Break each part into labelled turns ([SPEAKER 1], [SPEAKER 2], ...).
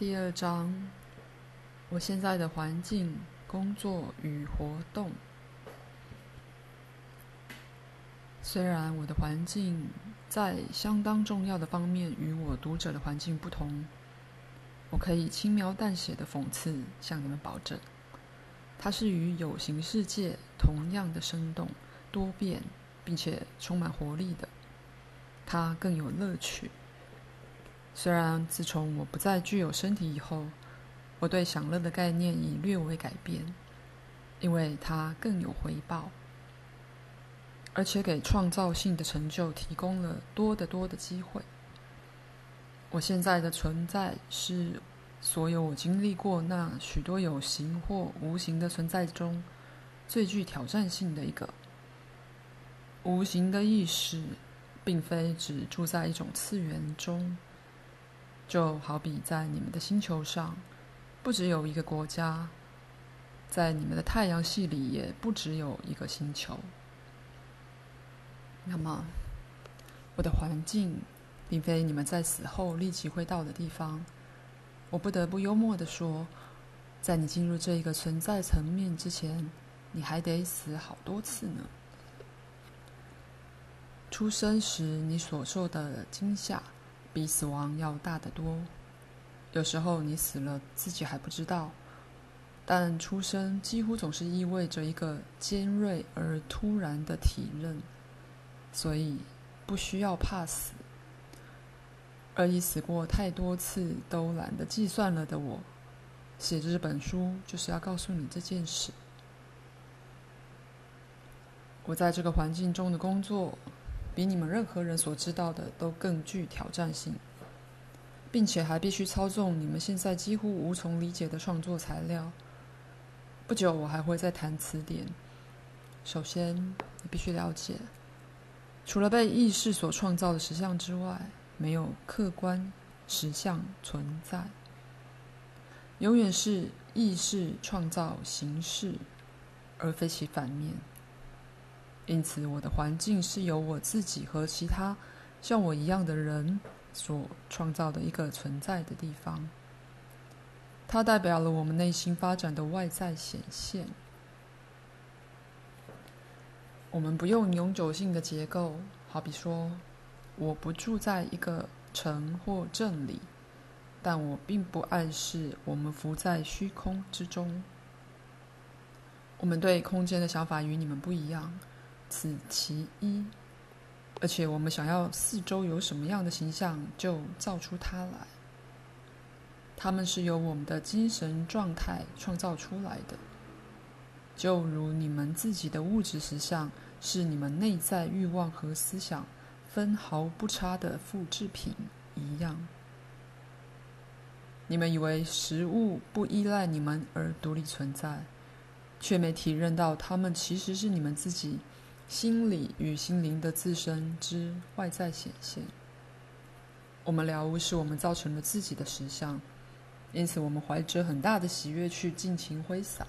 [SPEAKER 1] 第二章，我现在的环境、工作与活动。虽然我的环境在相当重要的方面与我读者的环境不同，我可以轻描淡写的讽刺向你们保证，它是与有形世界同样的生动、多变，并且充满活力的。它更有乐趣。虽然自从我不再具有身体以后，我对享乐的概念已略微改变，因为它更有回报，而且给创造性的成就提供了多得多的机会。我现在的存在是所有我经历过那许多有形或无形的存在中最具挑战性的一个。无形的意识。并非只住在一种次元中，就好比在你们的星球上，不只有一个国家，在你们的太阳系里也不只有一个星球。那么，我的环境并非你们在死后立即会到的地方。我不得不幽默地说，在你进入这一个存在层面之前，你还得死好多次呢。出生时你所受的惊吓，比死亡要大得多。有时候你死了，自己还不知道。但出生几乎总是意味着一个尖锐而突然的体认，所以不需要怕死。而已死过太多次都懒得计算了的我，写这本书就是要告诉你这件事。我在这个环境中的工作。比你们任何人所知道的都更具挑战性，并且还必须操纵你们现在几乎无从理解的创作材料。不久，我还会再谈词典。首先，你必须了解，除了被意识所创造的实相之外，没有客观实相存在。永远是意识创造形式，而非其反面。因此，我的环境是由我自己和其他像我一样的人所创造的一个存在的地方。它代表了我们内心发展的外在显现。我们不用永久性的结构，好比说，我不住在一个城或镇里，但我并不暗示我们浮在虚空之中。我们对空间的想法与你们不一样。此其一，而且我们想要四周有什么样的形象，就造出它来。它们是由我们的精神状态创造出来的，就如你们自己的物质实相是你们内在欲望和思想分毫不差的复制品一样。你们以为食物不依赖你们而独立存在，却没体认到它们其实是你们自己。心理与心灵的自身之外在显现。我们了悟是我们造成了自己的实相，因此我们怀着很大的喜悦去尽情挥洒。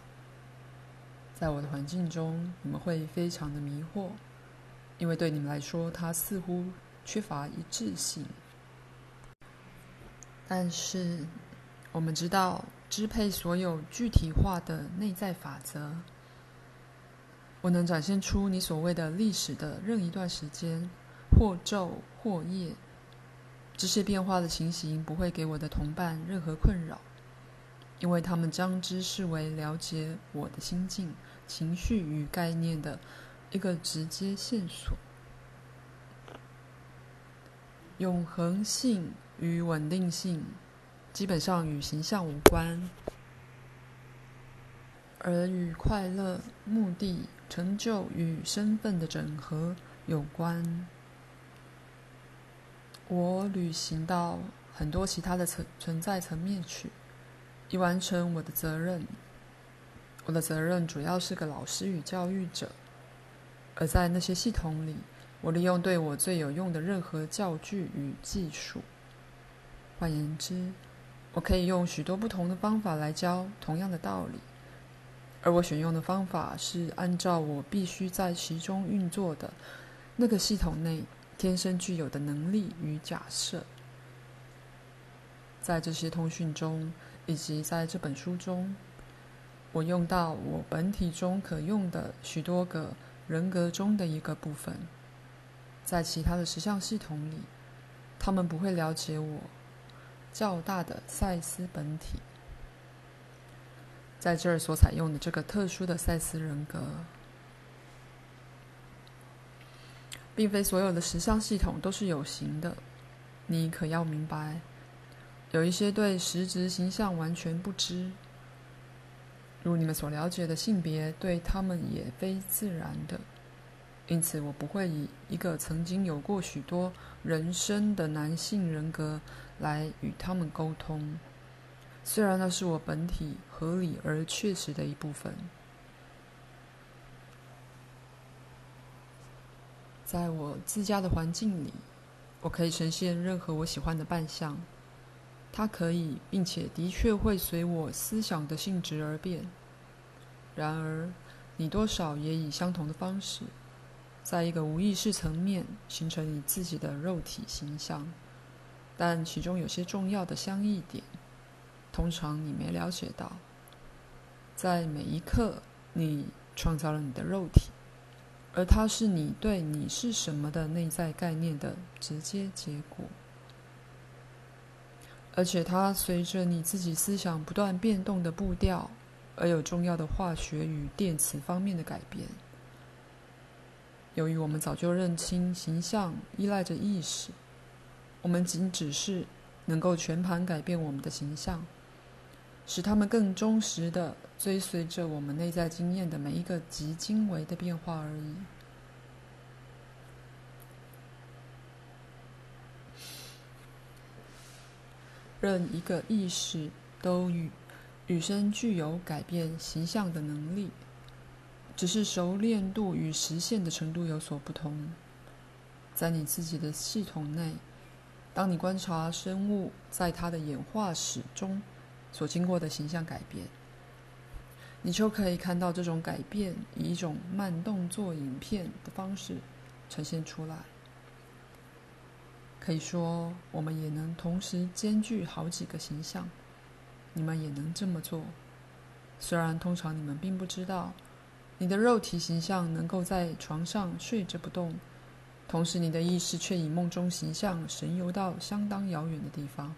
[SPEAKER 1] 在我的环境中，你们会非常的迷惑，因为对你们来说，它似乎缺乏一致性。但是，我们知道支配所有具体化的内在法则。我能展现出你所谓的历史的任一段时间，或昼或夜，这些变化的情形不会给我的同伴任何困扰，因为他们将之视为了解我的心境、情绪与概念的一个直接线索。永恒性与稳定性基本上与形象无关，而与快乐、目的。成就与身份的整合有关。我旅行到很多其他的存存在层面去，以完成我的责任。我的责任主要是个老师与教育者，而在那些系统里，我利用对我最有用的任何教具与技术。换言之，我可以用许多不同的方法来教同样的道理。而我选用的方法是按照我必须在其中运作的那个系统内天生具有的能力与假设。在这些通讯中，以及在这本书中，我用到我本体中可用的许多个人格中的一个部分。在其他的实相系统里，他们不会了解我较大的赛斯本体。在这儿所采用的这个特殊的赛斯人格，并非所有的实相系统都是有形的。你可要明白，有一些对实质形象完全不知，如你们所了解的性别，对他们也非自然的。因此，我不会以一个曾经有过许多人生的男性人格来与他们沟通。虽然那是我本体合理而确实的一部分，在我自家的环境里，我可以呈现任何我喜欢的扮相。它可以，并且的确会随我思想的性质而变。然而，你多少也以相同的方式，在一个无意识层面形成你自己的肉体形象，但其中有些重要的相异点。通常你没了解到，在每一刻，你创造了你的肉体，而它是你对你是什么的内在概念的直接结果，而且它随着你自己思想不断变动的步调，而有重要的化学与电磁方面的改变。由于我们早就认清形象依赖着意识，我们仅只是能够全盘改变我们的形象。使他们更忠实地追随着我们内在经验的每一个极精微的变化而已。任一个意识都与与生俱有改变形象的能力，只是熟练度与实现的程度有所不同。在你自己的系统内，当你观察生物在它的演化史中，所经过的形象改变，你就可以看到这种改变以一种慢动作影片的方式呈现出来。可以说，我们也能同时兼具好几个形象。你们也能这么做，虽然通常你们并不知道，你的肉体形象能够在床上睡着不动，同时你的意识却以梦中形象神游到相当遥远的地方。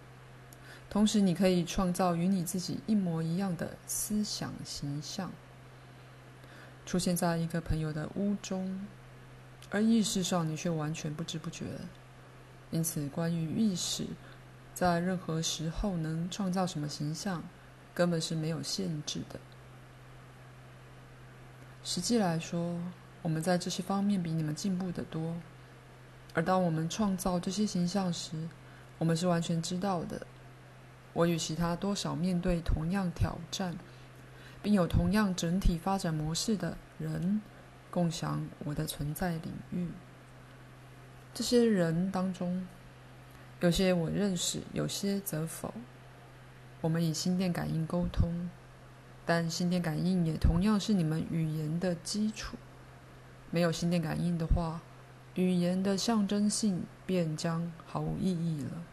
[SPEAKER 1] 同时，你可以创造与你自己一模一样的思想形象，出现在一个朋友的屋中，而意识上你却完全不知不觉。因此，关于意识在任何时候能创造什么形象，根本是没有限制的。实际来说，我们在这些方面比你们进步得多。而当我们创造这些形象时，我们是完全知道的。我与其他多少面对同样挑战，并有同样整体发展模式的人，共享我的存在领域。这些人当中，有些我认识，有些则否。我们以心电感应沟通，但心电感应也同样是你们语言的基础。没有心电感应的话，语言的象征性便将毫无意义了。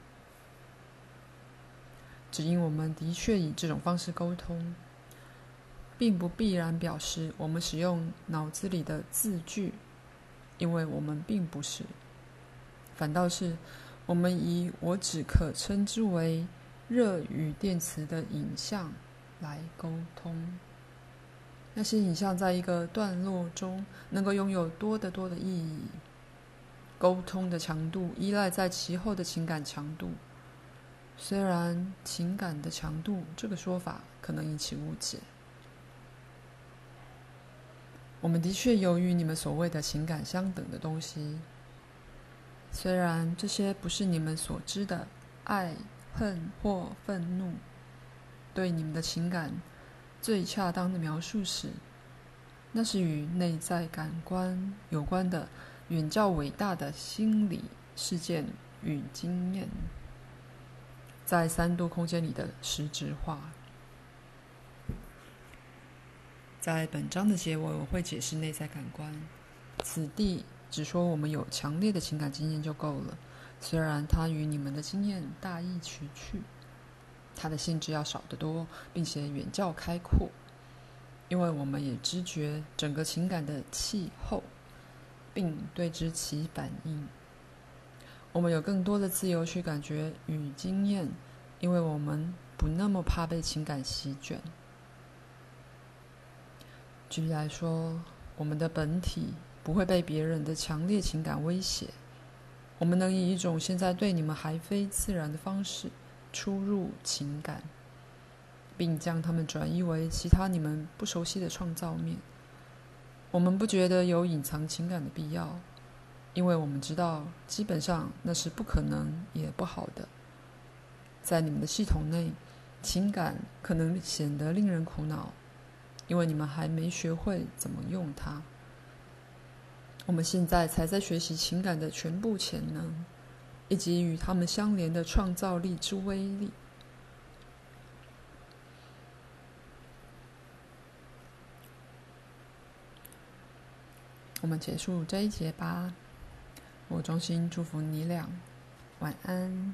[SPEAKER 1] 只因我们的确以这种方式沟通，并不必然表示我们使用脑子里的字句，因为我们并不是，反倒是我们以我只可称之为热与电磁的影像来沟通。那些影像在一个段落中能够拥有多得多的意义。沟通的强度依赖在其后的情感强度。虽然情感的强度这个说法可能引起误解，我们的确有与你们所谓的情感相等的东西。虽然这些不是你们所知的爱、恨或愤怒，对你们的情感最恰当的描述是，那是与内在感官有关的远较伟大的心理事件与经验。在三度空间里的实质化。在本章的结尾，我会解释内在感官。此地只说我们有强烈的情感经验就够了，虽然它与你们的经验大异其趣。它的性质要少得多，并且远较开阔，因为我们也知觉整个情感的气候，并对之起反应。我们有更多的自由去感觉与经验，因为我们不那么怕被情感席卷。举例来说，我们的本体不会被别人的强烈情感威胁。我们能以一种现在对你们还非自然的方式出入情感，并将它们转移为其他你们不熟悉的创造面。我们不觉得有隐藏情感的必要。因为我们知道，基本上那是不可能也不好的。在你们的系统内，情感可能显得令人苦恼，因为你们还没学会怎么用它。我们现在才在学习情感的全部潜能，以及与它们相连的创造力之威力。我们结束这一节吧。我衷心祝福你俩，晚安。